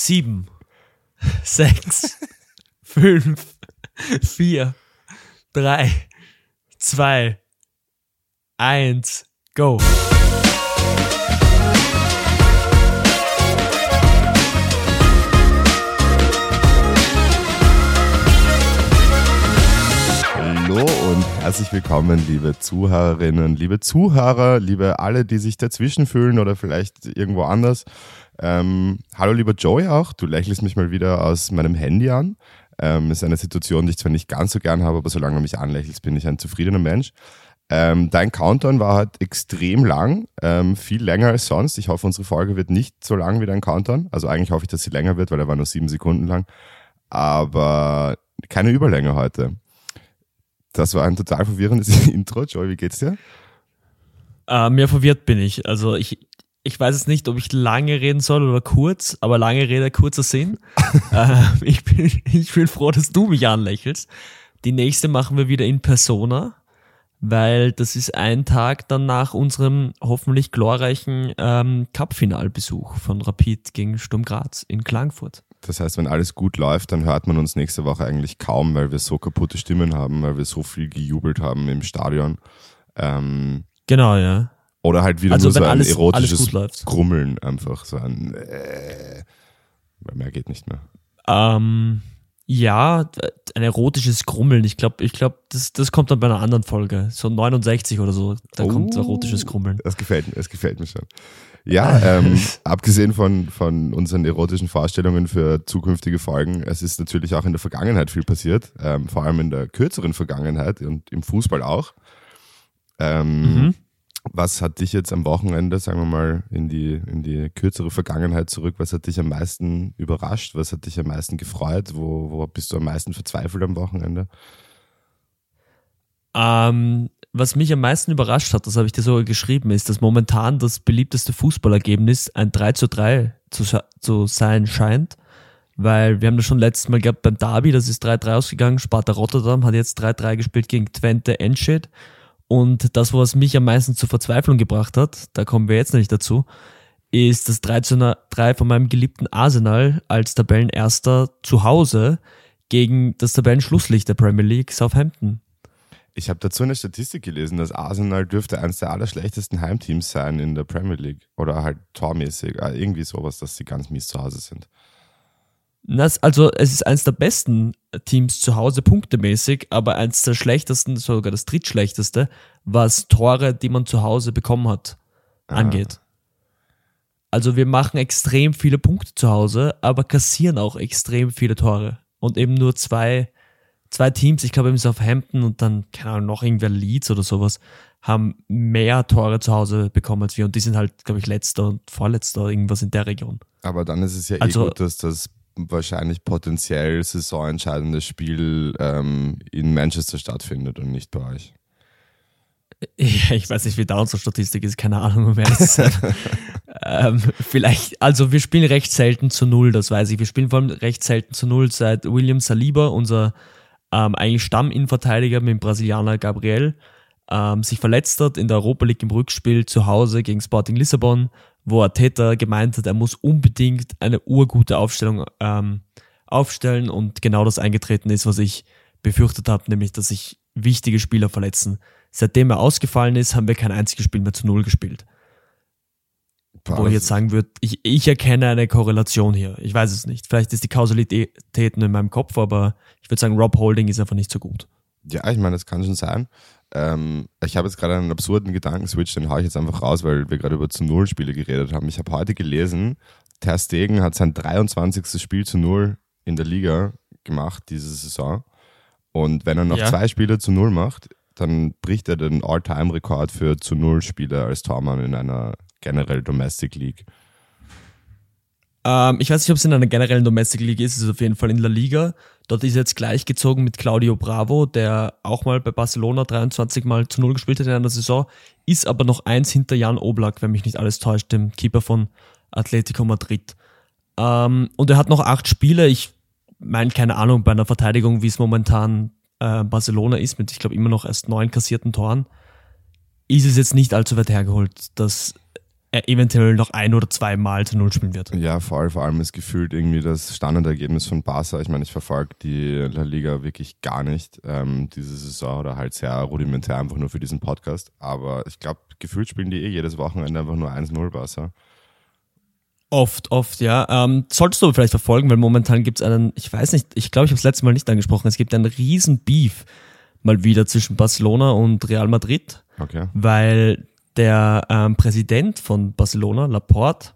sieben, sechs, fünf, vier, drei, zwei, eins, go. Herzlich willkommen, liebe Zuhörerinnen, liebe Zuhörer, liebe alle, die sich dazwischen fühlen oder vielleicht irgendwo anders. Ähm, hallo, lieber Joey auch. Du lächelst mich mal wieder aus meinem Handy an. Ähm, ist eine Situation, die ich zwar nicht ganz so gern habe, aber solange du mich anlächelst, bin ich ein zufriedener Mensch. Ähm, dein Countdown war halt extrem lang, ähm, viel länger als sonst. Ich hoffe, unsere Folge wird nicht so lang wie dein Countdown. Also eigentlich hoffe ich, dass sie länger wird, weil er war nur sieben Sekunden lang. Aber keine Überlänge heute. Das war ein total verwirrendes Intro. Joey, wie geht's dir? Äh, mehr verwirrt bin ich. Also ich, ich weiß jetzt nicht, ob ich lange reden soll oder kurz, aber lange Rede, kurzer Sinn. äh, ich, bin, ich bin froh, dass du mich anlächelst. Die nächste machen wir wieder in Persona, weil das ist ein Tag dann nach unserem hoffentlich glorreichen ähm, Cup-Finalbesuch von Rapid gegen Sturm Graz in Klagenfurt. Das heißt, wenn alles gut läuft, dann hört man uns nächste Woche eigentlich kaum, weil wir so kaputte Stimmen haben, weil wir so viel gejubelt haben im Stadion. Ähm, genau, ja. Oder halt wieder Also nur so ein alles- alles erotisches läuft. Grummeln einfach. So ein äh, weil mehr geht nicht mehr. Ähm, ja, ein erotisches Grummeln. Ich glaube, ich glaub, das, das kommt dann bei einer anderen Folge. So 69 oder so, da kommt Oh. erotisches Grummeln. Das gefällt mir, das gefällt mir schon. Ja, ähm, abgesehen von, von unseren erotischen Vorstellungen für zukünftige Folgen, es ist natürlich auch in der Vergangenheit viel passiert, ähm, vor allem in der kürzeren Vergangenheit und im Fußball auch. Ähm, Mhm. Was hat dich jetzt am Wochenende, sagen wir mal, in die, in die kürzere Vergangenheit zurück, was hat dich am meisten überrascht? Was hat dich am meisten gefreut? Wo, wo bist du am meisten verzweifelt am Wochenende? Ähm, was mich am meisten überrascht hat, das habe ich dir sogar geschrieben, ist, dass momentan das beliebteste Fußballergebnis ein 3 zu 3 zu, zu sein scheint. Weil wir haben das schon letztes Mal gehabt beim Derby, das ist 3-3 ausgegangen. Sparta Rotterdam hat jetzt 3-3 gespielt gegen Twente Enschede. Und das, was mich am meisten zur Verzweiflung gebracht hat, da kommen wir jetzt nicht dazu, ist das 3 zu 3 von meinem geliebten Arsenal als Tabellenerster zu Hause gegen das Tabellenschlusslicht der Premier League, Southampton. Ich habe dazu eine Statistik gelesen, dass Arsenal dürfte eines der allerschlechtesten Heimteams sein in der Premier League. Oder halt tormäßig. äh, Irgendwie sowas, dass sie ganz mies zu Hause sind. Das, also es ist eins der besten Teams zu Hause punktemäßig, aber eins der schlechtesten, sogar das drittschlechteste, was Tore, die man zu Hause bekommen hat, angeht. Also wir machen extrem viele Punkte zu Hause, aber kassieren auch extrem viele Tore. Und eben nur zwei, zwei Teams, ich glaube eben Southampton und dann, keine Ahnung, noch irgendwer Leeds oder sowas, haben mehr Tore zu Hause bekommen als wir. Und die sind halt, glaube ich, letzter und vorletzter, irgendwas in der Region. Aber dann ist es ja Also- eh gut, dass das wahrscheinlich potenziell saisonentscheidende Spiel ähm, in Manchester stattfindet und nicht bei euch. Ja, ich weiß nicht, wie da unsere Statistik ist, keine Ahnung, um ehrlich zu sein. ähm, vielleicht, also wir spielen recht selten zu Null, das weiß ich. Wir spielen vor allem recht selten zu Null, seit William Saliba, unser ähm, eigentlich Stamminnenverteidiger mit dem Brasilianer Gabriel, ähm, sich verletzt hat in der Europa League im Rückspiel zu Hause gegen Sporting Lissabon, wo Arteta gemeint hat, er muss unbedingt eine urgute Aufstellung ähm, aufstellen und genau das eingetreten ist, was ich befürchtet habe, nämlich dass sich wichtige Spieler verletzen. Seitdem er ausgefallen ist, haben wir kein einziges Spiel mehr zu Null gespielt. Boah, Wo ich jetzt sagen würde, ich, ich erkenne eine Korrelation hier. Ich weiß es nicht. Vielleicht ist die Kausalität nur in meinem Kopf, aber ich würde sagen, Rob Holding ist einfach nicht so gut. Ja, ich meine, das kann schon sein. Ähm, ich habe jetzt gerade einen absurden Gedankenswitch, den haue ich jetzt einfach raus, weil wir gerade über zu Null Spiele geredet haben. Ich habe heute gelesen, Ter Stegen hat sein 23. Spiel zu Null in der Liga gemacht diese Saison. Und wenn er noch Ja. zwei Spiele zu Null macht, dann bricht er den All-Time-Rekord für zu Null Spiele als Tormann in einer generell Domestic League. Ähm, ich weiß nicht, ob es in einer generellen Domestic League ist, es ist auf jeden Fall in La Liga. Dort ist jetzt gleichgezogen mit Claudio Bravo, der auch mal bei Barcelona 23 Mal zu Null gespielt hat in einer Saison, ist aber noch eins hinter Jan Oblak, wenn mich nicht alles täuscht, dem Keeper von Atletico Madrid. Ähm, und er hat noch acht Spiele. Ich meine, keine Ahnung, bei einer Verteidigung, wie es momentan äh, Barcelona ist, mit, ich glaube, immer noch erst neun kassierten Toren, ist es jetzt nicht allzu weit hergeholt, dass er eventuell noch ein oder zwei Mal zu Null spielen wird. Ja, voll. Vor allem ist gefühlt irgendwie das Standardergebnis von Barca. Ich meine, ich verfolge die La Liga wirklich gar nicht ähm, diese Saison oder halt sehr rudimentär einfach nur für diesen Podcast. Aber ich glaube, gefühlt spielen die eh jedes Wochenende einfach nur 1-0 Barca. Oft, oft, ja. Ähm, solltest du vielleicht verfolgen, weil momentan gibt es einen, ich weiß nicht, ich glaube, ich habe es letztes Mal nicht angesprochen, es gibt einen riesen Beef mal wieder zwischen Barcelona und Real Madrid. Okay. Weil der ähm, Präsident von Barcelona, Laporte,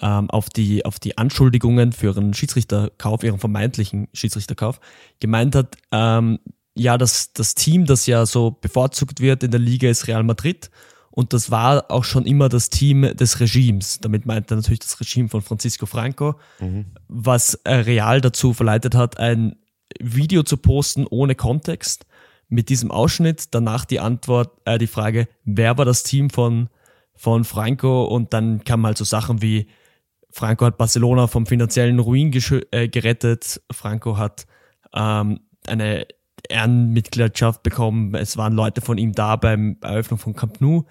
ähm, auf, die, auf die Anschuldigungen für ihren Schiedsrichterkauf, ihren vermeintlichen Schiedsrichterkauf, gemeint hat, ähm, ja, das, das Team, das ja so bevorzugt wird in der Liga, ist Real Madrid. Und das war auch schon immer das Team des Regimes. Damit meint er natürlich das Regime von Francisco Franco, mhm. was äh, Real dazu verleitet hat, ein Video zu posten ohne Kontext, mit diesem Ausschnitt, danach die Antwort, äh, die Frage, wer war das Team von, von Franco? Und dann kamen halt so Sachen wie, Franco hat Barcelona vom finanziellen Ruin äh, gerettet, Franco hat ähm, eine Ehrenmitgliedschaft bekommen, es waren Leute von ihm da beim Eröffnung von Camp Nou,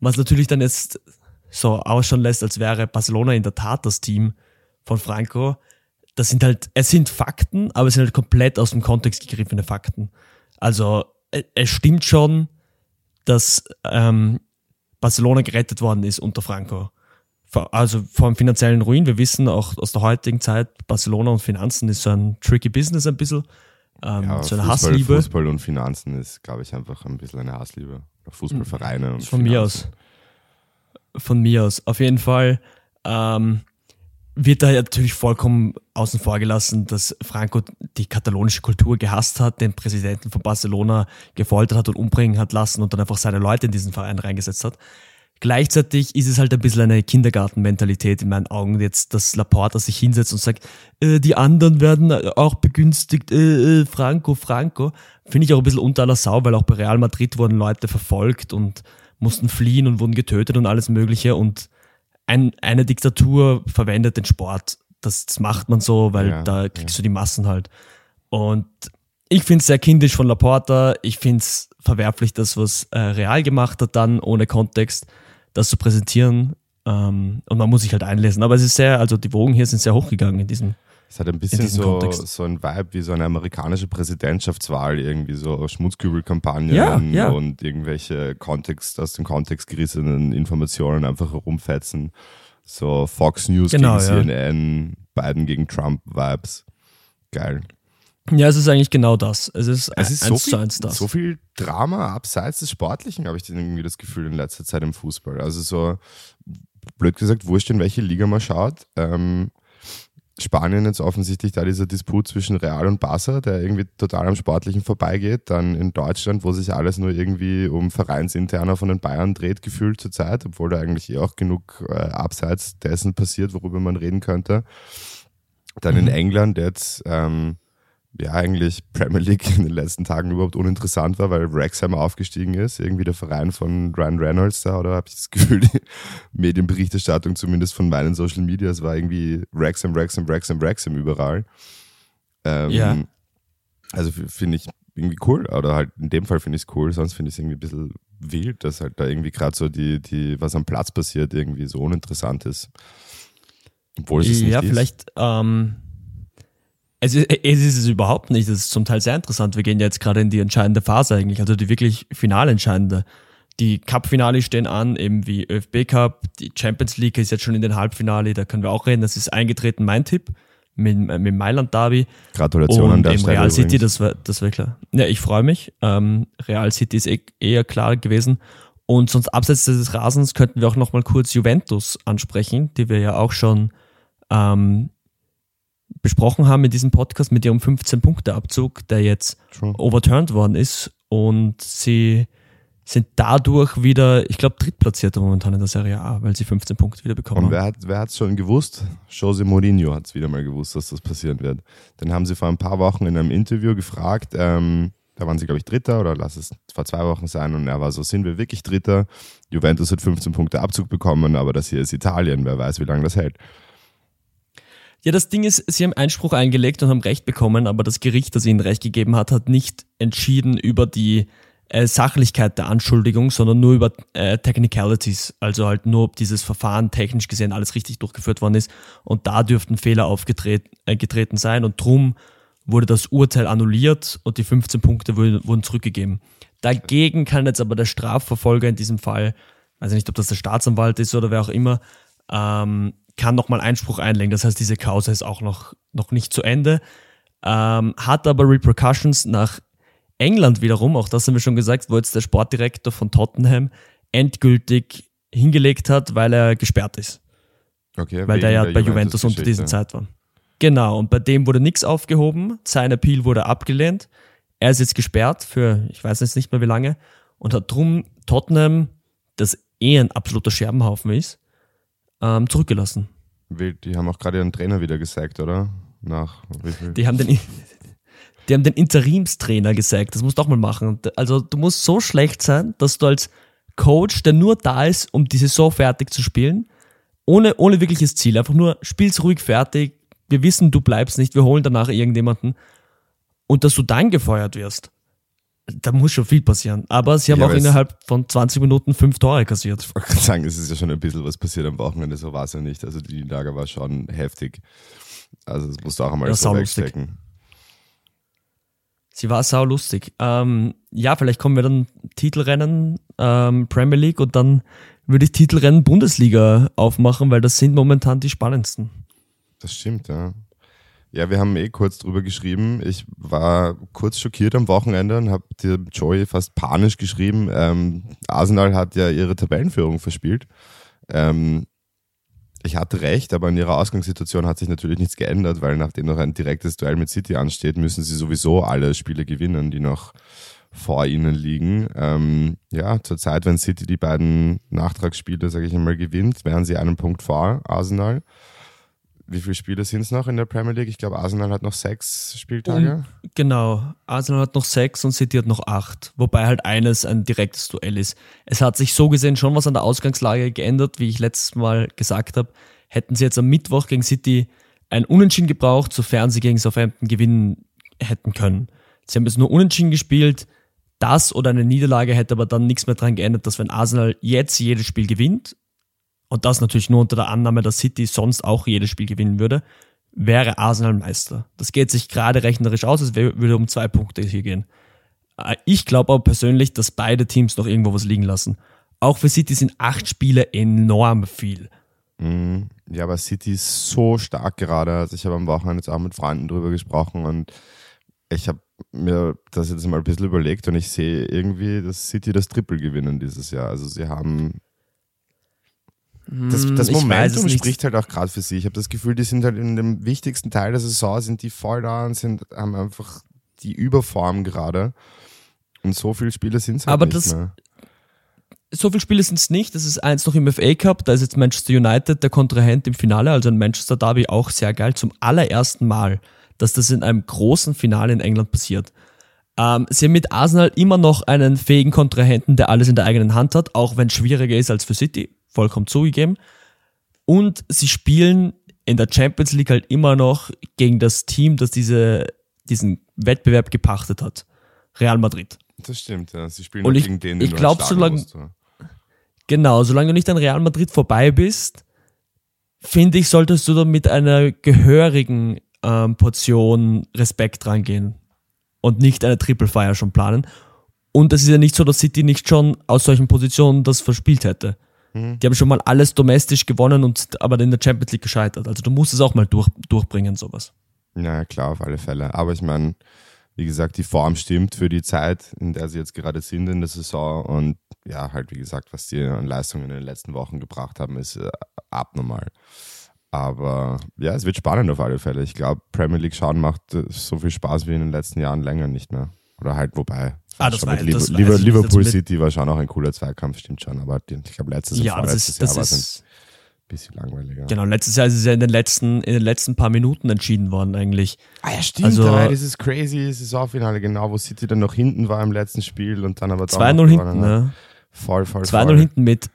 was natürlich dann jetzt so ausschauen lässt, als wäre Barcelona in der Tat das Team von Franco. Das sind halt, es sind Fakten, aber es sind halt komplett aus dem Kontext gegriffene Fakten. Also äh, es stimmt schon, dass ähm, Barcelona gerettet worden ist unter Franco. Also vor dem finanziellen Ruin. Wir wissen auch aus der heutigen Zeit, Barcelona und Finanzen ist so ein tricky Business ein bisschen. Ähm, ja, so eine Fußball, Hassliebe. Fußball und Finanzen ist, glaube ich, einfach ein bisschen eine Hassliebe. Fußballvereine und Von Finanzen. mir aus. Von mir aus. Auf jeden Fall. Ähm, wird da natürlich vollkommen außen vor gelassen, dass Franco die katalonische Kultur gehasst hat, den Präsidenten von Barcelona gefoltert hat und umbringen hat lassen und dann einfach seine Leute in diesen Verein reingesetzt hat. Gleichzeitig ist es halt ein bisschen eine Kindergartenmentalität in meinen Augen, jetzt, dass Laporta sich hinsetzt und sagt, äh, die anderen werden auch begünstigt, äh, äh, Franco, Franco. Finde ich auch ein bisschen unter aller Sau, weil auch bei Real Madrid wurden Leute verfolgt und mussten fliehen und wurden getötet und alles Mögliche und ein, eine Diktatur verwendet den Sport. Das, das macht man so, weil ja, da kriegst ja. du die Massen halt. Und ich finde es sehr kindisch von Laporta. Ich finde es verwerflich, das, was äh, Real gemacht hat, dann ohne Kontext, das zu präsentieren. Ähm, und man muss sich halt einlesen. Aber es ist sehr, also die Wogen hier sind sehr hochgegangen in diesem es hat ein bisschen so, so ein Vibe wie so eine amerikanische Präsidentschaftswahl, irgendwie so Schmutzkübelkampagnen ja, ja. und irgendwelche Kontext, aus dem Kontext gerissenen Informationen einfach herumfetzen. So Fox News genau, gegen ja. CNN, Biden gegen Trump-Vibes. Geil. Ja, es ist eigentlich genau das. Es ist, es ist so, viel, so viel Drama abseits des Sportlichen, habe ich irgendwie das Gefühl in letzter Zeit im Fußball. Also so, blöd gesagt, wurscht in welche Liga man schaut. Ähm, Spanien jetzt offensichtlich da dieser Disput zwischen Real und Barca, der irgendwie total am Sportlichen vorbeigeht. Dann in Deutschland, wo sich alles nur irgendwie um Vereinsinterner von den Bayern dreht, gefühlt zur Zeit, obwohl da eigentlich eh auch genug äh, abseits dessen passiert, worüber man reden könnte. Dann mhm. in England jetzt ähm, ja eigentlich Premier League in den letzten Tagen überhaupt uninteressant war, weil Wrexham aufgestiegen ist, irgendwie der Verein von Ryan Reynolds da, oder habe ich das Gefühl, die Medienberichterstattung zumindest von meinen Social Media, es war irgendwie Wrexham, Wrexham, Wrexham, Wrexham überall. Ähm, ja. Also finde ich irgendwie cool, oder halt in dem Fall finde ich es cool, sonst finde ich es irgendwie ein bisschen wild, dass halt da irgendwie gerade so die, die, was am Platz passiert, irgendwie so uninteressant ist. Obwohl es ja, nicht vielleicht, ähm es ist, es ist es überhaupt nicht. Das ist zum Teil sehr interessant. Wir gehen jetzt gerade in die entscheidende Phase eigentlich, also die wirklich final entscheidende. Die Cup-Finale stehen an, eben wie ÖFB Cup. Die Champions League ist jetzt schon in den Halbfinale, da können wir auch reden. Das ist eingetreten, mein Tipp, mit, mit Mailand Derby. Gratulation Und an der Stelle Real City, das war, das war klar. Ja, ich freue mich. Ähm, Real City ist eh, eher klar gewesen. Und sonst abseits des Rasens könnten wir auch nochmal kurz Juventus ansprechen, die wir ja auch schon ähm, besprochen haben in diesem Podcast mit ihrem 15-Punkte-Abzug, der jetzt True. overturned worden ist und sie sind dadurch wieder, ich glaube, drittplatzierte momentan in der Serie A, weil sie 15 Punkte wieder bekommen Und wer hat wer hat's schon gewusst? Jose Mourinho hat es wieder mal gewusst, dass das passieren wird. Dann haben sie vor ein paar Wochen in einem Interview gefragt, ähm, da waren sie, glaube ich, Dritter oder lass es vor zwei Wochen sein und er war so, sind wir wirklich Dritter? Juventus hat 15 Punkte Abzug bekommen, aber das hier ist Italien, wer weiß, wie lange das hält. Ja, das Ding ist, sie haben Einspruch eingelegt und haben Recht bekommen, aber das Gericht, das ihnen Recht gegeben hat, hat nicht entschieden über die äh, Sachlichkeit der Anschuldigung, sondern nur über äh, Technicalities, also halt nur, ob dieses Verfahren technisch gesehen alles richtig durchgeführt worden ist. Und da dürften Fehler aufgetreten äh, sein und drum wurde das Urteil annulliert und die 15 Punkte wurden, wurden zurückgegeben. Dagegen kann jetzt aber der Strafverfolger in diesem Fall, weiß ich nicht, ob das der Staatsanwalt ist oder wer auch immer, ähm, kann nochmal Einspruch einlegen. Das heißt, diese Causa ist auch noch, noch nicht zu Ende, ähm, hat aber Repercussions nach England wiederum, auch das haben wir schon gesagt, wo jetzt der Sportdirektor von Tottenham endgültig hingelegt hat, weil er gesperrt ist. Okay, weil der ja bei Juventus unter dieser Zeit war. Genau, und bei dem wurde nichts aufgehoben, sein Appeal wurde abgelehnt. Er ist jetzt gesperrt für, ich weiß jetzt nicht mehr wie lange, und hat drum Tottenham, das eh ein absoluter Scherbenhaufen ist, ähm, zurückgelassen. Die haben auch gerade ihren Trainer wieder gesagt, oder? Nach wie viel? Die haben den, die haben den Interimstrainer gesagt, das musst du auch mal machen. Also du musst so schlecht sein, dass du als Coach, der nur da ist, um die Saison fertig zu spielen, ohne, ohne wirkliches Ziel, einfach nur spielst ruhig fertig, wir wissen, du bleibst nicht, wir holen danach irgendjemanden und dass du dann gefeuert wirst. Da muss schon viel passieren. Aber sie haben ja, auch innerhalb von 20 Minuten fünf Tore kassiert. Ich wollte sagen, es ist ja schon ein bisschen was passiert am Wochenende, so war es ja nicht. Also die Lage war schon heftig. Also das musst du auch einmal ja, so wegstecken. Sie war sau lustig. Ähm, ja, vielleicht kommen wir dann Titelrennen ähm, Premier League und dann würde ich Titelrennen Bundesliga aufmachen, weil das sind momentan die spannendsten. Das stimmt, ja. Ja, wir haben eh kurz drüber geschrieben. Ich war kurz schockiert am Wochenende und habe dir Joey fast panisch geschrieben. Ähm, Arsenal hat ja ihre Tabellenführung verspielt. Ähm, ich hatte recht, aber in ihrer Ausgangssituation hat sich natürlich nichts geändert, weil nachdem noch ein direktes Duell mit City ansteht, müssen sie sowieso alle Spiele gewinnen, die noch vor ihnen liegen. Ähm, ja, zurzeit, wenn City die beiden Nachtragsspiele, sage ich einmal, gewinnt, wären sie einen Punkt vor Arsenal wie viele Spiele sind es noch in der Premier League? Ich glaube, Arsenal hat noch sechs Spieltage. Genau, Arsenal hat noch sechs und City hat noch acht, wobei halt eines ein direktes Duell ist. Es hat sich so gesehen schon was an der Ausgangslage geändert, wie ich letztes Mal gesagt habe. Hätten sie jetzt am Mittwoch gegen City ein Unentschieden gebraucht, sofern sie gegen Southampton gewinnen hätten können. Sie haben jetzt nur Unentschieden gespielt. Das oder eine Niederlage hätte aber dann nichts mehr dran geändert, dass wenn Arsenal jetzt jedes Spiel gewinnt und das natürlich nur unter der Annahme, dass City sonst auch jedes Spiel gewinnen würde, wäre Arsenal Meister. Das geht sich gerade rechnerisch aus, es würde um zwei Punkte hier gehen. Äh, ich glaube aber persönlich, dass beide Teams noch irgendwo was liegen lassen. Auch für City sind acht Spiele enorm viel. Mhm. Ja, aber City ist so stark gerade. Also ich habe am Wochenende jetzt auch mit Freunden drüber gesprochen und ich habe mir das jetzt mal ein bisschen überlegt und ich sehe irgendwie, dass City das Triple gewinnen dieses Jahr. Also sie haben das, hm, das Momentum spricht halt auch gerade für sich. Ich habe das Gefühl, die sind halt in dem wichtigsten Teil der Saison, sind die voll da und sind, haben einfach die Überform gerade. Und so viele Spiele sind es halt Aber nicht das, mehr. So viele Spiele sind es nicht. Das ist eins noch im FA Cup. Da ist jetzt Manchester United der Kontrahent im Finale, also ein Manchester Derby auch sehr geil. Zum allerersten Mal, dass das in einem großen Finale in England passiert. Ähm, sie haben mit Arsenal immer noch einen fähigen Kontrahenten, der alles in der eigenen Hand hat, auch wenn es schwieriger ist als für City vollkommen zugegeben. Und sie spielen in der Champions League halt immer noch gegen das Team, das diese, diesen Wettbewerb gepachtet hat. Real Madrid. Das stimmt, ja. Sie spielen Und ich, gegen den, den ich glaube, solange, genau, solange du nicht an Real Madrid vorbei bist, finde ich, solltest du da mit einer gehörigen ähm, Portion Respekt rangehen und nicht eine Triple Fire schon planen. Und es ist ja nicht so, dass City nicht schon aus solchen Positionen das verspielt hätte. Mhm. Die haben schon mal alles domestisch gewonnen und aber in der Champions League gescheitert. Also du musst es auch mal durch, durchbringen, sowas. Ja, klar, auf alle Fälle. Aber ich meine, wie gesagt, die Form stimmt für die Zeit, in der sie jetzt gerade sind in der Saison. Und ja, halt, wie gesagt, was die an Leistungen in den letzten Wochen gebracht haben, ist äh, abnormal. Aber ja, es wird spannend auf alle Fälle. Ich glaube, Premier League schauen macht äh, so viel Spaß wie in den letzten Jahren länger nicht mehr. Oder halt, wobei, Ah, das war, mit das Liber, Liber, Liverpool City war schon auch ein cooler Zweikampf, stimmt schon. Aber ich glaube, letztes ja, und vorletztes Jahr war es ein bisschen langweiliger. Genau, letztes Jahr ist es ja in den letzten, in den letzten paar Minuten entschieden worden eigentlich. Ah ja, stimmt. Also, das ist crazy Saisonfinale, genau, wo City dann noch hinten war im letzten Spiel und dann aber 2-0 hinten, ne? Voll, voll, 2-0 hinten mit,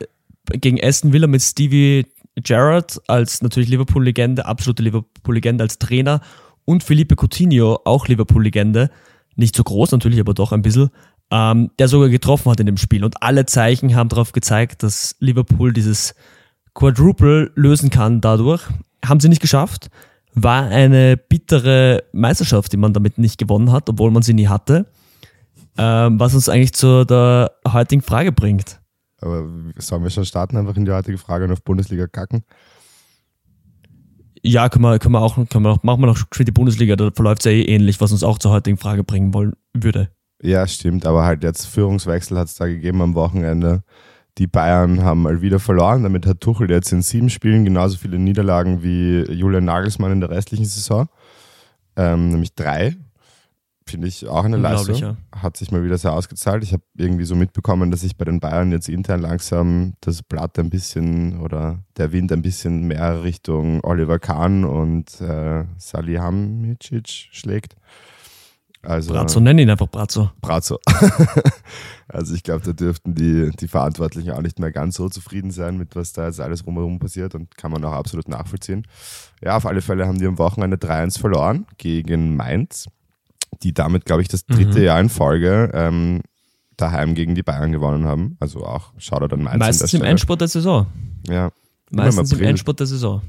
gegen Aston Villa mit Stevie Gerrard als natürlich Liverpool-Legende, absolute Liverpool-Legende als Trainer und Felipe Coutinho, auch Liverpool-Legende nicht so groß natürlich, aber doch ein bisschen, ähm, der sogar getroffen hat in dem Spiel. Und alle Zeichen haben darauf gezeigt, dass Liverpool dieses Quadruple lösen kann dadurch. Haben sie nicht geschafft. War eine bittere Meisterschaft, die man damit nicht gewonnen hat, obwohl man sie nie hatte. Ähm, was uns eigentlich zu der heutigen Frage bringt. Aber sollen wir schon starten, einfach in die heutige Frage und auf Bundesliga kacken? Ja, können wir, können wir auch, können wir auch, machen wir noch für die Bundesliga, da verläuft es ja eh ähnlich, was uns auch zur heutigen Frage bringen wollen würde. Ja, stimmt, aber halt jetzt Führungswechsel hat es da gegeben am Wochenende. Die Bayern haben mal wieder verloren, damit hat Tuchel jetzt in sieben Spielen genauso viele Niederlagen wie Julian Nagelsmann in der restlichen Saison. Ähm, nämlich drei. Finde ich auch eine Leistung. Ja. Hat sich mal wieder sehr ausgezahlt. Ich habe irgendwie so mitbekommen, dass sich bei den Bayern jetzt intern langsam das Blatt ein bisschen oder der Wind ein bisschen mehr Richtung Oliver Kahn und äh, Salihamidzic schlägt. Also, Brazzo, nenn ihn einfach Brazzo. Brazzo. also ich glaube, da dürften die, die Verantwortlichen auch nicht mehr ganz so zufrieden sein mit was da jetzt alles rumherum passiert und kann man auch absolut nachvollziehen. Ja, auf alle Fälle haben die am Wochenende 3-1 verloren gegen Mainz die damit, glaube ich, das dritte mhm. Jahr in Folge ähm, daheim gegen die Bayern gewonnen haben. Also auch Shoutout an Mainz. Meistens im Endspurt der Saison. Ja. Meistens im, im Endspurt der Saison.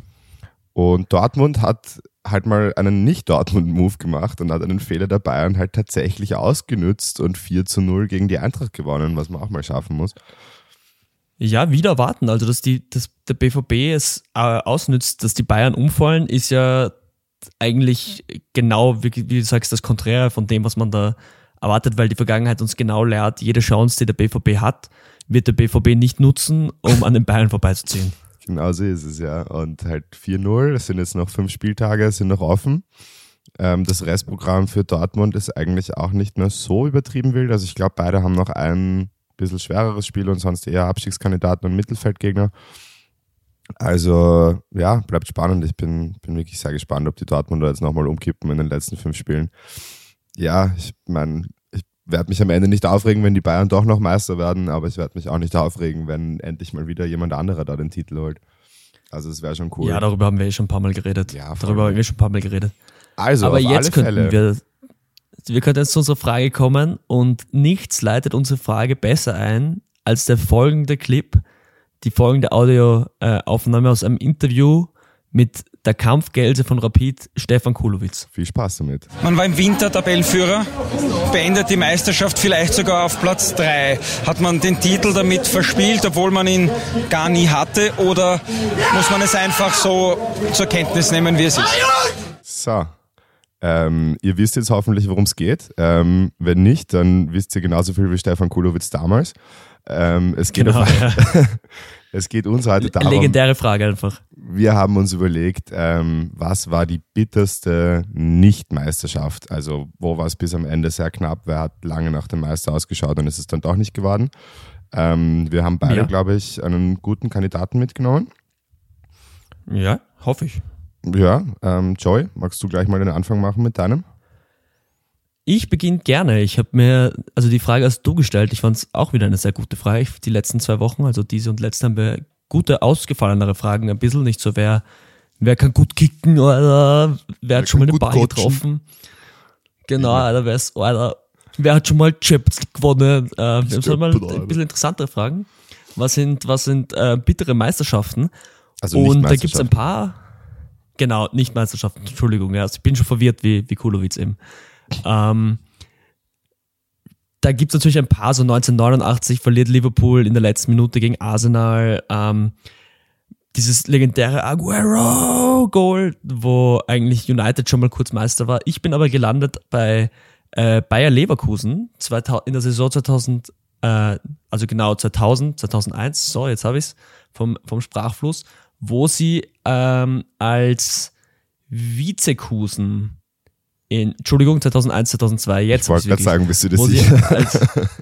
Und Dortmund hat halt mal einen Nicht-Dortmund-Move gemacht und hat einen Fehler der Bayern halt tatsächlich ausgenützt und 4 zu 0 gegen die Eintracht gewonnen, was man auch mal schaffen muss. Ja, wieder warten. Also, dass die, dass der BVB es äh, ausnützt, dass die Bayern umfallen, ist ja eigentlich genau, wie, wie, du sagst, das Konträre von dem, was man da erwartet, weil die Vergangenheit uns genau lehrt, jede Chance, die der BVB hat, wird der BVB nicht nutzen, um an den Bayern vorbeizuziehen. Genau so ist es, ja. Und halt 4-0, es sind jetzt noch fünf Spieltage, sind noch offen. Ähm, das Restprogramm für Dortmund ist eigentlich auch nicht mehr so übertrieben wild. Also ich glaube, beide haben noch ein bisschen schwereres Spiel und sonst eher Abstiegskandidaten und Mittelfeldgegner. Also ja, bleibt spannend. Ich bin, bin wirklich sehr gespannt, ob die Dortmunder jetzt nochmal umkippen in den letzten fünf Spielen. Ja, ich meine, ich werde mich am Ende nicht aufregen, wenn die Bayern doch noch Meister werden, aber ich werde mich auch nicht aufregen, wenn endlich mal wieder jemand anderer da den Titel holt. Also es wäre schon cool. Ja, darüber haben wir eh schon ein paar Mal geredet. Ja, darüber haben wir schon ein paar Mal geredet. Also, aber jetzt könnten Fälle. wir wir könnten jetzt zu unserer Frage kommen und nichts leitet unsere Frage besser ein als der folgende Clip, die folgende Audioaufnahme aus einem Interview mit der Kampfgelse von Rapid, Stefan Kulowitz. Viel Spaß damit. Man war im Winter Tabellenführer, beendet die Meisterschaft vielleicht sogar auf Platz 3. Hat man den Titel damit verspielt, obwohl man ihn gar nie hatte? Oder muss man es einfach so zur Kenntnis nehmen, wie es ist? So. Ähm, ihr wisst jetzt hoffentlich, worum es geht. Ähm, wenn nicht, dann wisst ihr genauso viel wie Stefan Kulowitz damals. Ähm, es, geht genau, auf, ja. es geht uns heute darum. Legendäre Frage einfach. Wir haben uns überlegt, ähm, was war die bitterste Nicht-Meisterschaft? Also, wo war es bis am Ende sehr knapp? Wer hat lange nach dem Meister ausgeschaut und ist es dann doch nicht geworden? Ähm, wir haben beide, ja. glaube ich, einen guten Kandidaten mitgenommen. Ja, hoffe ich. Ja, ähm, Joy, magst du gleich mal den Anfang machen mit deinem? Ich beginne gerne. Ich habe mir, also die Frage hast du gestellt, ich fand es auch wieder eine sehr gute Frage. Die letzten zwei Wochen, also diese und letzte, haben wir gute, ausgefallenere Fragen. Ein bisschen nicht so, wer, wer kann gut kicken oder wer hat schon mal den Ball coachen. getroffen. Genau, ja. Alter, wer ist, Alter, wer hat schon mal Champions League gewonnen? Äh, wir haben mal ein bisschen interessantere Fragen. Was sind, was sind äh, bittere Meisterschaften? Also und da gibt es ein paar, genau, nicht Meisterschaften, Entschuldigung, ja, also ich bin schon verwirrt wie, wie Kulowitz eben. Ähm, da gibt es natürlich ein paar, so 1989 verliert Liverpool in der letzten Minute gegen Arsenal. Ähm, dieses legendäre Aguero-Goal, wo eigentlich United schon mal kurz Meister war. Ich bin aber gelandet bei äh, Bayer Leverkusen 2000, in der Saison 2000, äh, also genau 2000, 2001, so jetzt habe ich es vom, vom Sprachfluss, wo sie ähm, als Vizekusen in, Entschuldigung, 2001, 2002, jetzt. Ich wollte gerade sagen, bist du das sicher? Als,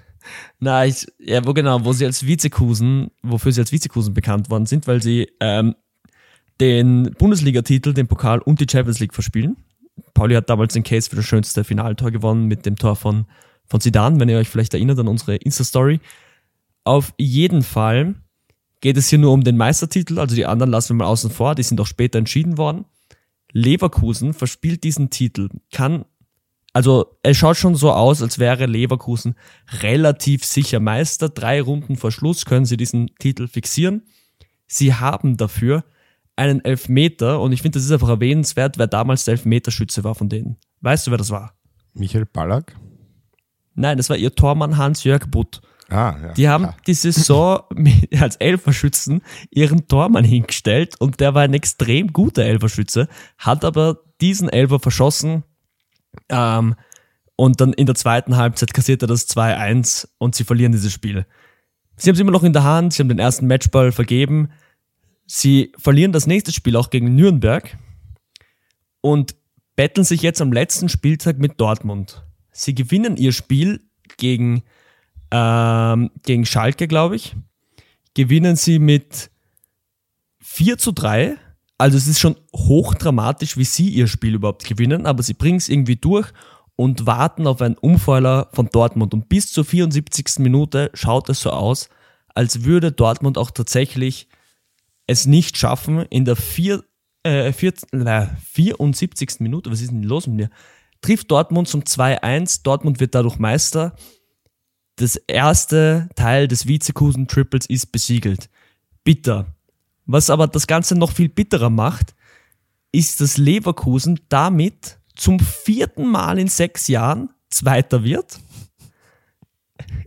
na, ich, ja, wo genau, wo sie als Vizekusen, wofür sie als Vizekusen bekannt worden sind, weil sie ähm, den Bundesligatitel, den Pokal und die Champions League verspielen. Pauli hat damals den Case für das schönste Finaltor gewonnen mit dem Tor von, von Zidane, wenn ihr euch vielleicht erinnert an unsere Insta-Story. Auf jeden Fall geht es hier nur um den Meistertitel, also die anderen lassen wir mal außen vor, die sind auch später entschieden worden. Leverkusen verspielt diesen Titel, kann Also es schaut schon so aus, als wäre Leverkusen relativ sicher Meister. Drei Runden vor Schluss können sie diesen Titel fixieren. Sie haben dafür einen Elfmeter und ich finde, das ist einfach erwähnenswert, wer damals der Elfmeterschütze war von denen. Weißt du, wer das war? Michael Ballack? Nein, das war ihr Tormann Hans-Jörg Butt. Ah, ja. Die haben klar. die Saison mit- als Elferschützen ihren Tormann hingestellt und der war ein extrem guter Elferschütze, hat aber diesen Elfer verschossen ähm, und dann in der zweiten Halbzeit kassiert er das 2-1 und sie verlieren dieses Spiel. Sie haben es immer noch in der Hand, sie haben den ersten Matchball vergeben, sie verlieren das nächste Spiel auch gegen Nürnberg und betteln sich jetzt am letzten Spieltag mit Dortmund. Sie gewinnen ihr Spiel gegen ähm, gegen Schalke, glaube ich, gewinnen sie mit 4 zu 3. Also es ist schon hochdramatisch, wie sie ihr Spiel überhaupt gewinnen, aber sie bringen es irgendwie durch und warten auf einen Umfeuer von Dortmund. Und bis zur 74. Minute schaut es so aus, als würde Dortmund auch tatsächlich es nicht schaffen, in der vier, äh, vier, na, 74. Minute, was ist denn los mit mir? Trifft Dortmund zum 2-1, Dortmund wird dadurch Meister das erste Teil des Vizekusen-Triples ist besiegelt. Bitter. Was aber das Ganze noch viel bitterer macht, ist, dass Leverkusen damit zum vierten Mal in sechs Jahren Zweiter wird.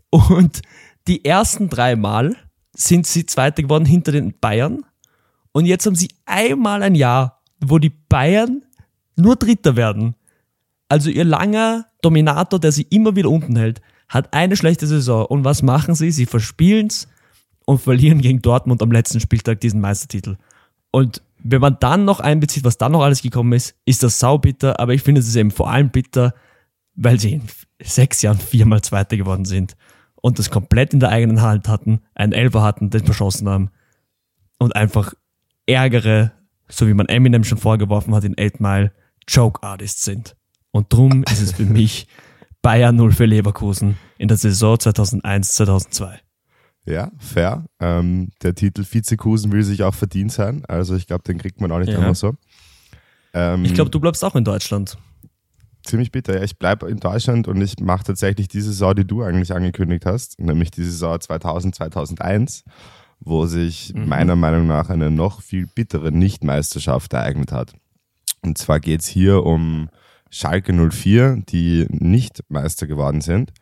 Und die ersten drei Mal sind sie Zweiter geworden hinter den Bayern. Und jetzt haben sie einmal ein Jahr, wo die Bayern nur Dritter werden. Also ihr langer Dominator, der sie immer wieder unten hält, hat eine schlechte Saison. Und was machen sie? Sie verspielen's und verlieren gegen Dortmund am letzten Spieltag diesen Meistertitel. Und wenn man dann noch einbezieht, was dann noch alles gekommen ist, ist das saubitter. Aber ich finde, es ist eben vor allem bitter, weil sie in sechs Jahren viermal Zweiter geworden sind und das komplett in der eigenen Hand hatten, einen Elfer hatten, den verschossen haben und einfach ärgere, so wie man Eminem schon vorgeworfen hat in 8 Mile, Joke Artists sind. Und drum ist es für mich Bayern 0 für Leverkusen in der Saison 2001-2002. Ja, fair. Ähm, der Titel Vizekusen will sich auch verdient sein. Also ich glaube, den kriegt man auch nicht Ja. einfach so. Ähm, Ich glaube, du bleibst auch in Deutschland. ziemlich bitter. Ja, ich bleibe in Deutschland und ich mache tatsächlich die Saison, die du eigentlich angekündigt hast, nämlich die Saison 2000, 2001, wo sich meiner Meinung nach eine noch viel bittere Nichtmeisterschaft ereignet hat. Und zwar geht es hier um Schalke 04, die nicht Meister geworden sind.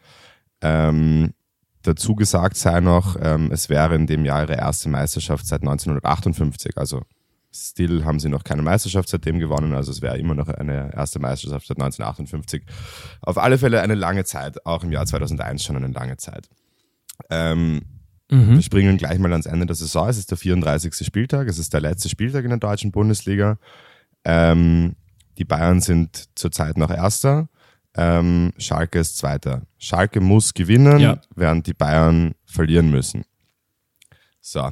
Ähm, dazu gesagt sei noch, ähm, es wäre in dem Jahr ihre erste Meisterschaft seit 1958. Also still haben sie noch keine Meisterschaft seitdem gewonnen. Also es wäre immer noch eine erste Meisterschaft seit 1958. Auf alle Fälle eine lange Zeit, auch im Jahr 2001 schon eine lange Zeit. Ähm, Wir springen gleich mal ans Ende der Saison. Es ist der 34. Spieltag. Es ist der letzte Spieltag in der deutschen Bundesliga. Ähm, die Bayern sind zurzeit noch Erster. Ähm, Schalke ist Zweiter. Schalke muss gewinnen, Ja. während die Bayern verlieren müssen. So.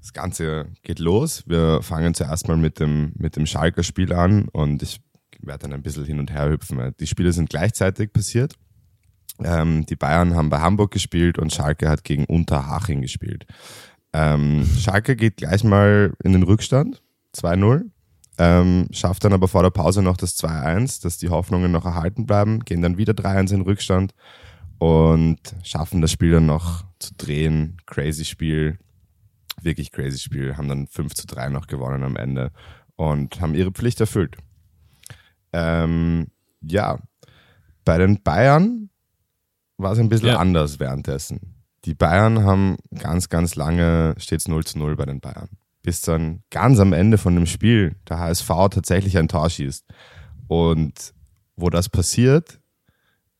Das Ganze geht los. Wir fangen zuerst mal mit dem, mit dem Schalker Spiel an und ich werde dann ein bisschen hin und her hüpfen. Die Spiele sind gleichzeitig passiert. Ähm, die Bayern haben bei Hamburg gespielt und Schalke hat gegen Unterhaching gespielt. Ähm, Schalke geht gleich mal in den Rückstand, 2-0. Ähm, schafft dann aber vor der Pause noch das 2-1, dass die Hoffnungen noch erhalten bleiben, gehen dann wieder 3-1 in Rückstand und schaffen das Spiel dann noch zu drehen. Crazy Spiel, wirklich crazy Spiel, haben dann 5 zu 3 noch gewonnen am Ende und haben ihre Pflicht erfüllt. Ähm, ja, bei den Bayern war es ein bisschen Ja. anders währenddessen. Die Bayern haben ganz, ganz lange, steht 0 zu 0 bei den Bayern. Bis dann ganz am Ende von dem Spiel der HSV tatsächlich ein Tor schießt. Und wo das passiert,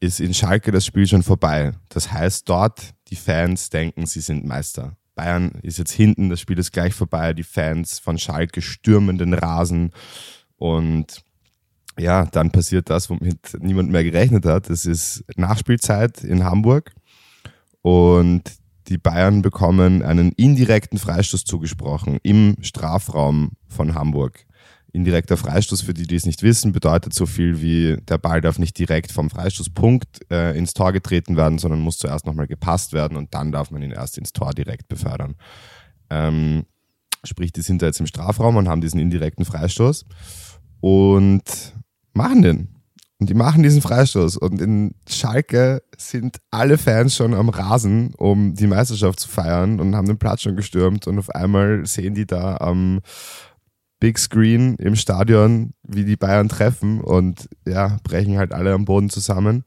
ist in Schalke das Spiel schon vorbei. Das heißt, dort die Fans denken, sie sind Meister. Bayern ist jetzt hinten, das Spiel ist gleich vorbei. Die Fans von Schalke stürmen den Rasen. Und ja, dann passiert das, womit niemand mehr gerechnet hat. Es ist Nachspielzeit in Hamburg und die Bayern bekommen einen indirekten Freistoß zugesprochen im Strafraum von Hamburg. Indirekter Freistoß, für die, die es nicht wissen, bedeutet so viel wie, der Ball darf nicht direkt vom Freistoßpunkt äh, ins Tor getreten werden, sondern muss zuerst nochmal gepasst werden und dann darf man ihn erst ins Tor direkt befördern. Ähm, sprich, die sind da jetzt im Strafraum und haben diesen indirekten Freistoß und machen den. Und die machen diesen Freistoß. Und in Schalke sind alle Fans schon am Rasen, um die Meisterschaft zu feiern und haben den Platz schon gestürmt. Und auf einmal sehen die da am Big Screen im Stadion, wie die Bayern treffen und ja, brechen halt alle am Boden zusammen.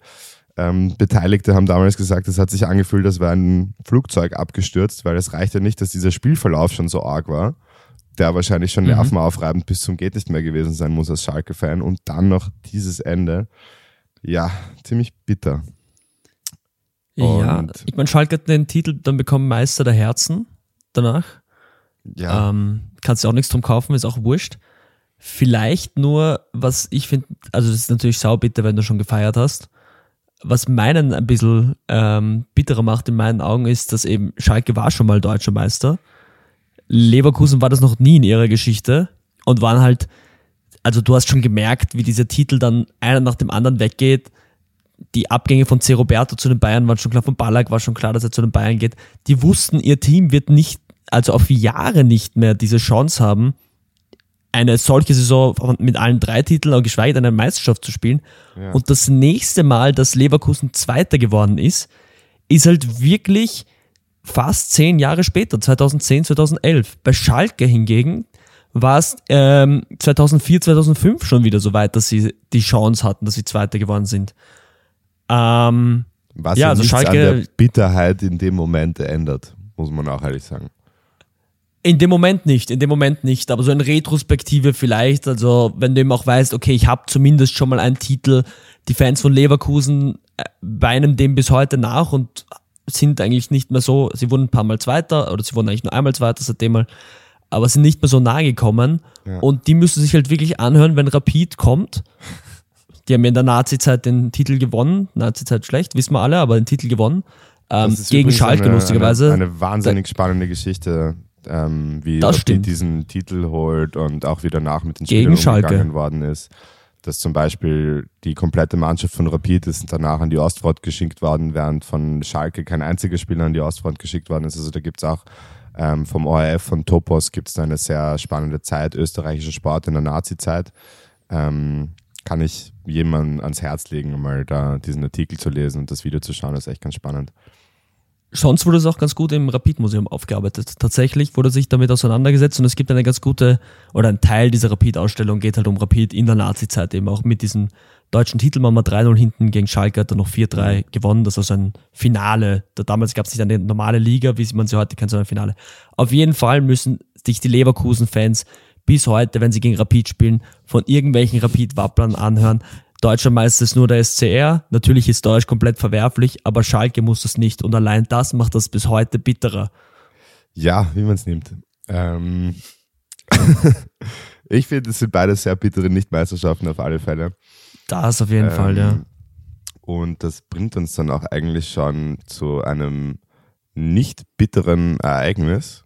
Ähm, Beteiligte haben damals gesagt, es hat sich angefühlt, als wäre ein Flugzeug abgestürzt, weil es reichte nicht, dass dieser Spielverlauf schon so arg war der wahrscheinlich schon mhm. nervenaufreibend bis zum geht nicht mehr gewesen sein muss als Schalke-Fan und dann noch dieses Ende. Ja, ziemlich bitter. ja, ich meine, Schalke hat den Titel dann bekommen Meister der Herzen danach. Ja. Ähm, kannst du auch nichts drum kaufen, ist auch wurscht. Vielleicht nur, was ich finde, also das ist natürlich saubitter, wenn du schon gefeiert hast. Was meinen ein bisschen ähm, bitterer macht in meinen Augen ist, dass eben Schalke war schon mal deutscher Meister Leverkusen war das noch nie in ihrer Geschichte und waren halt, also du hast schon gemerkt, wie dieser Titel dann einer nach dem anderen weggeht. Die Abgänge von C. Roberto zu den Bayern waren schon klar, von Ballack war schon klar, dass er zu den Bayern geht. Die wussten, ihr Team wird nicht, also auf Jahre nicht mehr diese Chance haben, eine solche Saison mit allen drei Titeln, auch geschweige denn eine Meisterschaft zu spielen. Ja. Und das nächste Mal, dass Leverkusen Zweiter geworden ist, ist halt wirklich fast zehn Jahre später, 2010, 2011. Bei Schalke hingegen war es ähm, 2004, 2005 schon wieder so weit, dass sie die Chance hatten, dass sie Zweiter geworden sind. Ähm, Was ja, also Schalke, an der Bitterheit in dem Moment ändert, muss man auch ehrlich sagen. In dem Moment nicht, in dem Moment nicht, aber so in Retrospektive vielleicht, also wenn du eben auch weißt, okay, ich habe zumindest schon mal einen Titel, die Fans von Leverkusen äh, weinen dem bis heute nach und sind eigentlich nicht mehr so, sie wurden ein paar Mal Zweiter oder sie wurden eigentlich nur einmal Zweiter seitdem mal, aber sind nicht mehr so nahe gekommen ja. und die müssen sich halt wirklich anhören, wenn Rapid kommt. Die haben ja in der Nazi-Zeit den Titel gewonnen, Nazi-Zeit schlecht, wissen wir alle, aber den Titel gewonnen. Ähm, gegen Schalke eine, lustigerweise. Eine, eine wahnsinnig spannende Geschichte, ähm, wie Rapid diesen Titel holt und auch wie danach mit den Spielern umgegangen worden ist dass zum Beispiel die komplette Mannschaft von Rapid ist danach an die Ostfront geschickt worden, während von Schalke kein einziger Spieler an die Ostfront geschickt worden ist. Also da gibt es auch ähm, vom ORF, von Topos gibt es eine sehr spannende Zeit, österreichischer Sport in der Nazi-Zeit. Ähm, kann ich jemandem ans Herz legen, mal da diesen Artikel zu lesen und das Video zu schauen, das ist echt ganz spannend. Sonst wurde es auch ganz gut im Rapid-Museum aufgearbeitet. Tatsächlich wurde sich damit auseinandergesetzt und es gibt eine ganz gute, oder ein Teil dieser Rapid-Ausstellung geht halt um Rapid in der Nazi-Zeit eben auch mit diesem deutschen Titel. Man 3-0 hinten gegen Schalke, hat dann noch 4-3 mhm. gewonnen. Das war so ein Finale. Da damals gab es nicht eine normale Liga, wie man sie heute kennt, sondern ein Finale. Auf jeden Fall müssen sich die Leverkusen-Fans bis heute, wenn sie gegen Rapid spielen, von irgendwelchen Rapid-Wapplern anhören, Deutscher Meister ist nur der SCR. Natürlich ist Deutsch komplett verwerflich, aber Schalke muss das nicht. Und allein das macht das bis heute bitterer. Ja, wie man es nimmt. Ähm ich finde, es sind beide sehr bittere Nichtmeisterschaften auf alle Fälle. Das auf jeden ähm, Fall, ja. Und das bringt uns dann auch eigentlich schon zu einem nicht bitteren Ereignis.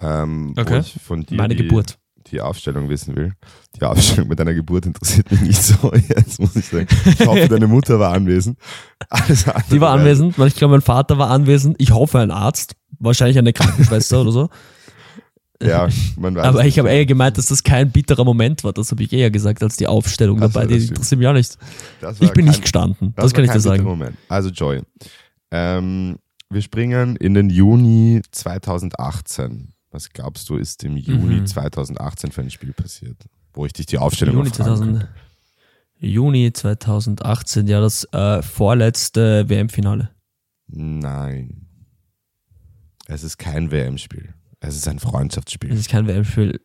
Ähm, okay. Meine Geburt die Aufstellung wissen will. Die Aufstellung mit deiner Geburt interessiert mich nicht so, jetzt muss ich sagen. Ich hoffe, deine Mutter war anwesend. Die war anwesend, weil ich glaube, mein Vater war anwesend. Ich hoffe, ein Arzt. Wahrscheinlich eine Krankenschwester oder so. Ja, man weiß. Aber ich habe eher gemeint, dass das kein bitterer Moment war. Das habe ich eher gesagt als die Aufstellung das dabei. Die interessiert mich auch nicht. Ich bin kein, nicht gestanden. Das, das kann ich dir sagen. Moment. Also Joy. Ähm, wir springen in den Juni 2018. Was glaubst du, ist im Juni mhm. 2018 für ein Spiel passiert? Wo ich dich die Aufstellung Juni, 2000, Juni 2018, ja, das äh, vorletzte WM-Finale. Nein. Es ist kein WM-Spiel. Es ist ein Freundschaftsspiel. Es ist kein WM-Spiel.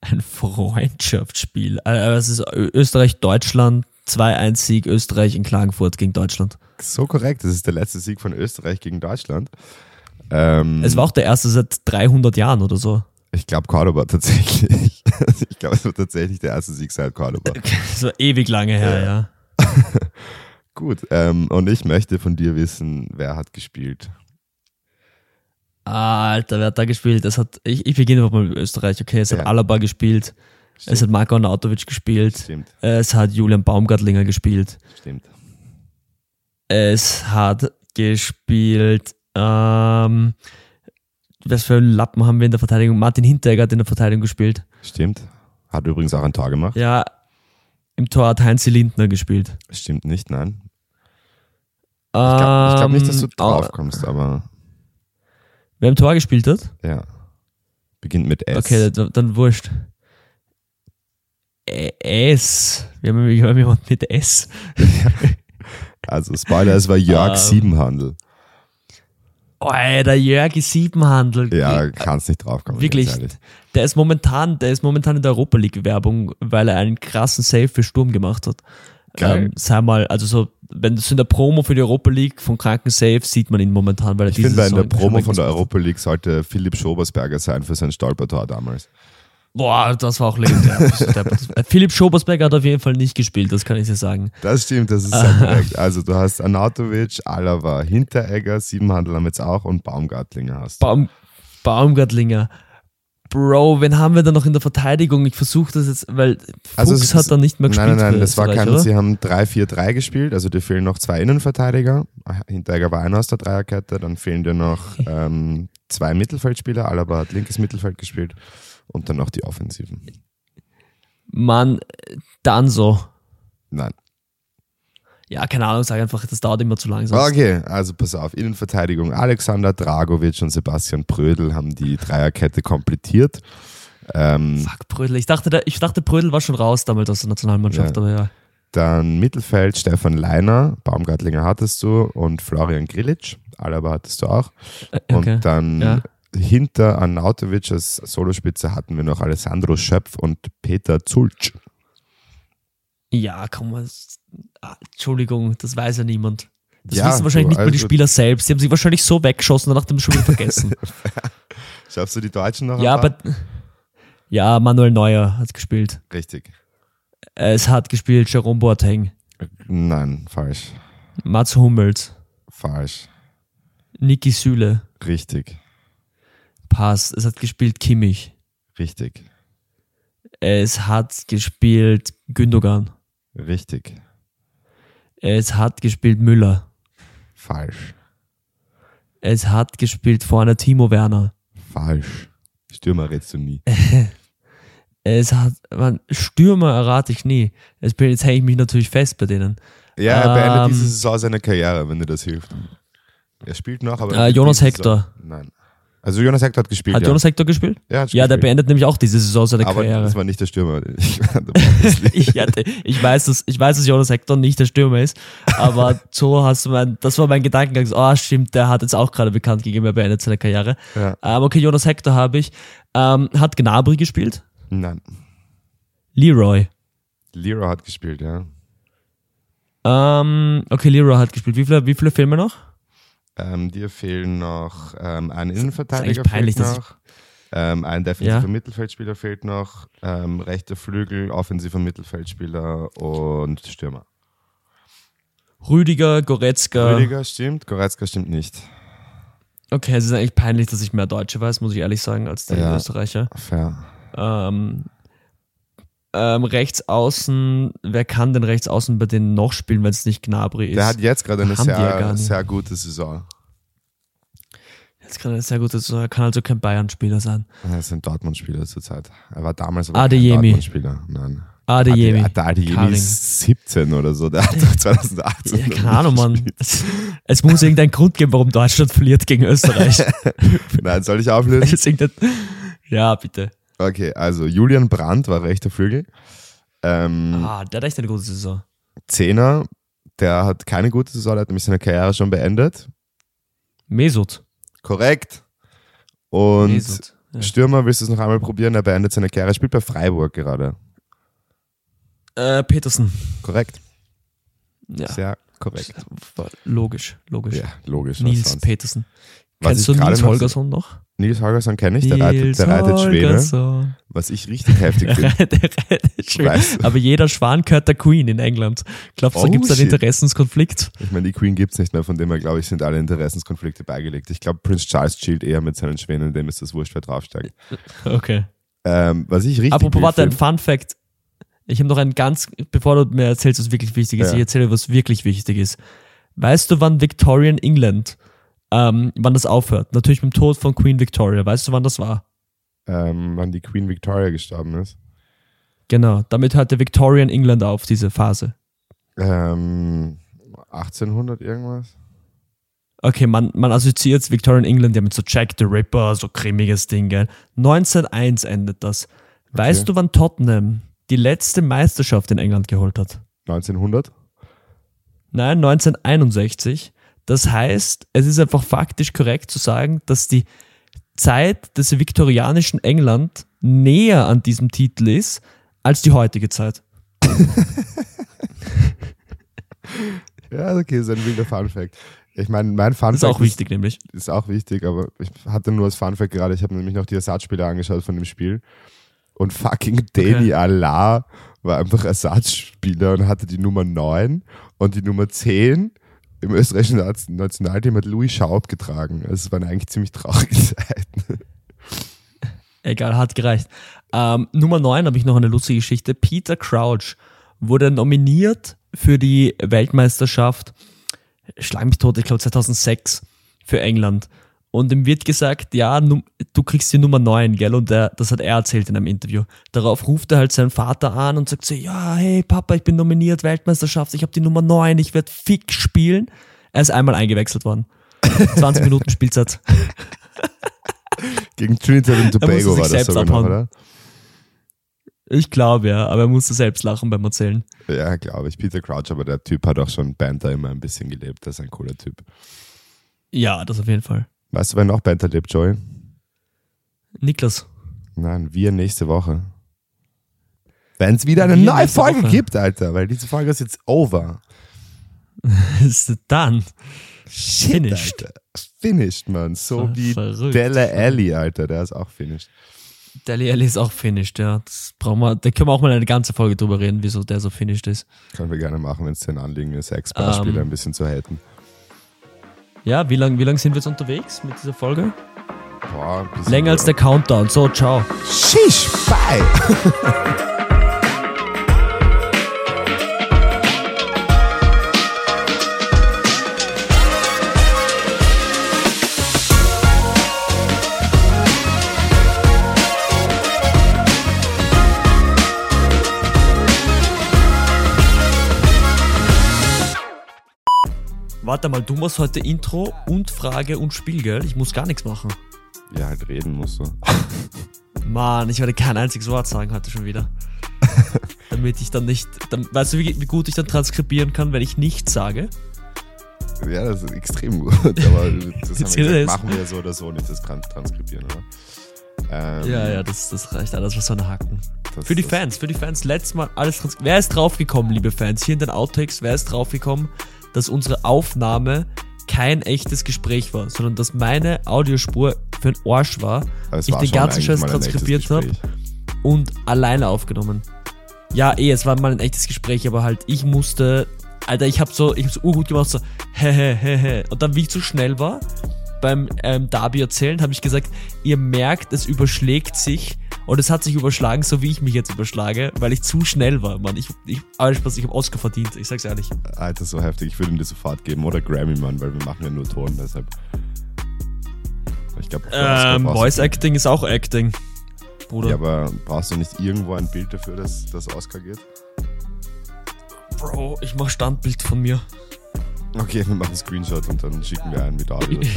Ein Freundschaftsspiel. Also es ist Österreich-Deutschland, 2-1-Sieg Österreich in Klagenfurt gegen Deutschland. So korrekt. Das ist der letzte Sieg von Österreich gegen Deutschland. Ähm, es war auch der erste seit 300 Jahren oder so. Ich glaube Cordoba tatsächlich. ich glaube, es war tatsächlich der erste Sieg seit Cordoba. Das war ewig lange her, ja. ja. Gut, ähm, und ich möchte von dir wissen, wer hat gespielt? Alter, wer hat da gespielt? Es hat, ich, ich beginne mal mit Österreich, okay, es ja. hat Alaba gespielt, Stimmt. es hat Marco Nautovic gespielt, Stimmt. es hat Julian Baumgartlinger gespielt. Stimmt. Es hat gespielt ähm, was für einen Lappen haben wir in der Verteidigung? Martin Hinteregger hat in der Verteidigung gespielt. Stimmt. Hat übrigens auch ein Tor gemacht. Ja, Im Tor hat Heinz Lindner gespielt. Stimmt nicht, nein. Ich glaube glaub nicht, dass du Ähm, drauf kommst, aber Wer im Tor gespielt hat? ja. Beginnt mit S. Okay, dann, dann wurscht. S. Wir haben, wir haben jemanden mit S. Also Spoiler, es war Jörg Ähm. Siebenhandel. Oh, der Jörgi Siebenhandel. Ja, kannst nicht draufkommen. Wirklich. Der ist momentan, der ist momentan in der Europa League Werbung, weil er einen krassen Save für Sturm gemacht hat. Geil. Ähm, sei mal, also so, wenn das in der Promo für die Europa League von Kranken Save sieht man ihn momentan, weil er Ich finde, in der Promo von der. Europa League sollte Philipp Schobersberger sein für sein Stolpertor damals. Boah, das war auch legendär. Äh, Philipp Schobersberger hat auf jeden Fall nicht gespielt, das kann ich dir sagen. Das stimmt, das ist sehr korrekt. Also du hast Anatovic, Alava, Hinteregger, Siebenhandel haben jetzt auch und Baumgartlinger hast. du. Baum, Baumgartlinger. Bro, wen haben wir da noch in der Verteidigung? Ich versuche das jetzt, weil Fuchs Also ist- hat da nicht mehr gespielt. Nein, nein, nein, das war kein, oder? sie haben 3-4-3 gespielt, also dir fehlen noch zwei Innenverteidiger. Ah, Hinteregger war einer aus der Dreierkette, dann fehlen dir noch ähm, zwei Mittelfeldspieler, Alaba hat linkes Mittelfeld gespielt und dann noch die Offensiven. Mann, dann so. Nein. Ja, keine Ahnung, sag einfach, das dauert immer zu lang. sonst- Okay, also pass auf, Innenverteidigung Alexander Dragovic und Sebastian Prödel haben die Dreierkette komplettiert. Ähm, Fuck, Brödel. Ich dachte, der, ich dachte, Brödel war schon raus damals aus der Nationalmannschaft, Ja. aber ja. Dann Mittelfeld Stefan Leiner, Baumgartlinger hattest du und Florian Grilic, Alaba hattest du auch. Äh, Okay. Und dann Ja. Hinter Arnautovic als Solospitze hatten wir noch Alessandro Schöpf und Peter Zulc. Ja, komm mal. Ah, Entschuldigung, das weiß ja niemand. Das Ja, wissen wahrscheinlich du, nicht mal die also- Spieler selbst. Die haben sich wahrscheinlich so weggeschossen und nach dem schon wieder vergessen. Schaffst du die Deutschen noch? ja, aber. Ja, Manuel Neuer hat gespielt. Richtig. Es hat gespielt Jerome Boateng, Nein, falsch. Mats Hummels, Falsch. Niki Süle, Richtig. Pass. Es hat gespielt Kimmich. Richtig. Es hat gespielt Gündogan. Richtig. Es hat gespielt Müller. Falsch. Es hat gespielt vorne Timo Werner. Falsch. Stürmer redst du nie. Es hat, man, Stürmer errate ich nie. Jetzt, bin, jetzt hänge ich mich natürlich fest bei denen. Ja, er beendet Ähm, diese Saison seine Karriere, wenn dir das hilft. Er spielt noch, aber. Äh, Jonas Hector. Saison- Nein. Also Jonas Hector hat gespielt. Hat ja. Jonas Hector gespielt? ja, hat Ja, der beendet nämlich auch diese Saison seine Aber Karriere. das war nicht der Stürmer. Ich, ich, hatte, ich, weiß, dass, ich weiß, dass Jonas Hector nicht der Stürmer ist, aber so hast du mein, das war mein Gedankengang. so, Ah, stimmt, der hat jetzt auch gerade bekannt gegeben, er beendet seine Karriere. ja. Ähm, okay, Jonas Hector habe ich. Ähm, hat Gnabry gespielt? Nein. Leroy. Leroy hat gespielt, ja. Ähm, okay, Leroy hat gespielt. Wie viele, wie viele Filme noch? Ähm, dir fehlen noch ähm, ein Innenverteidiger eigentlich peinlich, fehlt noch. Ähm, ein defensiver Ja. Mittelfeldspieler fehlt noch. Ähm, rechter Flügel, offensiver Mittelfeldspieler und Stürmer. Rüdiger, Goretzka. Rüdiger stimmt, Goretzka stimmt nicht. Okay, es ist eigentlich peinlich, dass ich mehr Deutsche weiß, muss ich ehrlich sagen, als die Ja. Österreicher. Fair. Ähm, ähm, rechts außen, wer kann denn rechts außen bei denen noch spielen, wenn es nicht Gnabry ist? Der hat jetzt gerade eine die ja sehr, sehr gute Saison. Jetzt kann er sehr gut, das kann also kein Bayern-Spieler sein. Er ist ein Dortmund-Spieler zurzeit. Er war damals aber Adeyemi. kein Dortmund-Spieler. Nein. Adeyemi. Ade- Der Adeyemi ist 17 oder so. Der hat doch 2018. Ja, keine Ahnung, Mann. Es, es muss irgendeinen Grund geben, warum Deutschland verliert gegen Österreich. Nein, soll ich auflösen? Ja, bitte. Okay, also Julian Brandt war rechter Flügel. Ähm, Ah, der hat echt eine gute Saison. Zehner, der hat keine gute Saison, der hat nämlich seine Karriere schon beendet. Mesut. Korrekt. Und Mesut. Ja. Stürmer, willst du es noch einmal probieren? Er beendet seine Karriere, spielt bei Freiburg gerade. Äh, Petersen. Korrekt. Ja. Sehr korrekt. Logisch, logisch. Ja, logisch. Nils. Petersen. Was Kennst du Nils Holgersson noch? Nils Holgersson kenne ich, der reitet, der reitet Schwäne. Was ich richtig heftig finde. Der reitet Schwäne. Weißt du. Aber jeder Schwan gehört der Queen in England. Glaubst du, da Oh, gibt es einen. Interessenskonflikt? Ich meine, die Queen gibt es nicht mehr, von dem her, glaube ich, sind alle Interessenskonflikte beigelegt. Ich glaube, Prince Charles chillt eher mit seinen Schwänen, dem ist das wurscht, wer draufsteigt. Okay. Ähm, was ich richtig Apropos, warte, ein Fun Fact. Ich habe noch ein ganz, bevor du mir erzählst, was wirklich wichtig ist, Ja. ich erzähle, was wirklich wichtig ist. Weißt du, wann Victorian England, ähm, wann das aufhört? Natürlich mit dem Tod von Queen Victoria. Weißt du, wann das war? ähm, wann die Queen Victoria gestorben ist. Genau, damit hörte Victorian England auf, diese Phase. Ähm, 1800 irgendwas? Okay, man, man assoziiert Victorian England ja mit so Jack the Ripper, so cremiges Ding, gell? 1901 endet das. Weißt Okay. du, wann Tottenham die letzte Meisterschaft in England geholt hat? 1900? Nein, 1961. Das heißt, es ist einfach faktisch korrekt zu sagen, dass die Zeit des viktorianischen England näher an diesem Titel ist als die heutige Zeit. Ja, okay, ist ein wilder Fun Fact. Ich meine, mein Fun Das ist auch wichtig, nämlich. ist auch wichtig, aber ich hatte nur als Fun Fact gerade, ich habe nämlich noch die Ersatzspieler angeschaut von dem Spiel und fucking Danny Okay. Allah war einfach Ersatzspieler und hatte die Nummer 9 und die Nummer 10 im österreichischen Nation- Nationalteam hat Louis Schaub getragen. Also es waren eigentlich ziemlich traurige Zeiten. Egal, hat gereicht. Ähm, Nummer 9 habe ich noch eine lustige Geschichte. Peter Crouch wurde nominiert für die Weltmeisterschaft, schlag mich tot, ich glaube 2006 für England. Und ihm wird gesagt, ja, du kriegst die Nummer 9, gell? Und der, das hat er erzählt in einem Interview. Darauf ruft er halt seinen Vater an und sagt so, ja, hey Papa, ich bin nominiert, Weltmeisterschaft, ich habe die Nummer 9, ich werde fix spielen. Er ist einmal eingewechselt worden. 20 Minuten Spielzeit. Gegen Trinidad und er Tobago war das sogar noch, abhauen. oder? Ich glaube ja, aber er musste selbst lachen beim Erzählen. Ja, glaube ich. Peter Crouch, aber der Typ hat auch schon Banter immer ein bisschen gelebt. Das ist ein cooler Typ. Ja, das auf jeden Fall. Weißt du, wer noch Banter lebt, Joey? Niklas. Nein, wir nächste Woche. Wenn es wieder eine Wir neue Folge Woche. gibt, Alter, weil diese Folge ist jetzt over. Ist dann. Finished. Alter. Finished, man. So Ver- wie verrückt. Della Alley, Alter, der ist auch finished. Deli Alli ist auch finished, ja. Das brauchen wir, da können wir auch mal eine ganze Folge drüber reden, wieso der so finished ist. Können wir gerne machen, wenn es dir ein Anliegen ist, Ex-Beispiele Ähm. ein bisschen zu haten. Ja, wie lange wie lang sind wir jetzt unterwegs mit dieser Folge? Boah, Länger als der Countdown. So, ciao. Shish, bye! Warte mal, du machst heute Intro und Frage und Spiel, gell? Ich muss gar nichts machen. Ja, halt reden musst du. Mann, ich werde kein einziges Wort sagen heute schon wieder. Damit ich dann nicht. Dann, weißt du, wie, wie gut ich dann transkribieren kann, wenn ich nichts sage? Ja, das ist extrem gut. Aber das wir gesagt, machen wir so oder so nicht, das Trans Transkribieren, oder? Ähm, Ja, ja, das, das reicht alles, was so eine Haken. das- Für die Fans, für die Fans, letztes Mal alles Wer ist draufgekommen, liebe Fans? Hier in den Outtakes, wer ist draufgekommen, dass unsere Aufnahme kein echtes Gespräch war, sondern dass meine Audiospur für den Arsch war, es ich war den ganzen Scheiß ein transkribiert habe und alleine aufgenommen. Ja, eh, es war mal ein echtes Gespräch, aber halt, ich musste, Alter, ich hab so, ich hab so urgut gemacht, so, he, he, he, he. Und dann, wie ich zu schnell war, beim ähm, Darby erzählen, habe ich gesagt, ihr merkt, es überschlägt sich und es hat sich überschlagen, so wie ich mich jetzt überschlage, weil ich zu schnell war, Mann. Ich, ich, Spaß, ich habe Oscar verdient, ich sag's ehrlich. Alter, so heftig. Ich würde ihm das sofort geben. Oder Grammy, Mann, weil wir machen ja nur Ton, deshalb. Ich glaube, Ähm, Voice Acting ist auch Acting, Bruder. Ja, aber brauchst du nicht irgendwo ein Bild dafür, dass das Oscar geht? Bro, ich mach Standbild von mir. Okay, wir machen einen Screenshot und dann schicken wir einen mit Audio.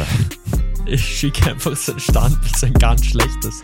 Ich schicke einfach so ein Standbild, so ein ganz schlechtes.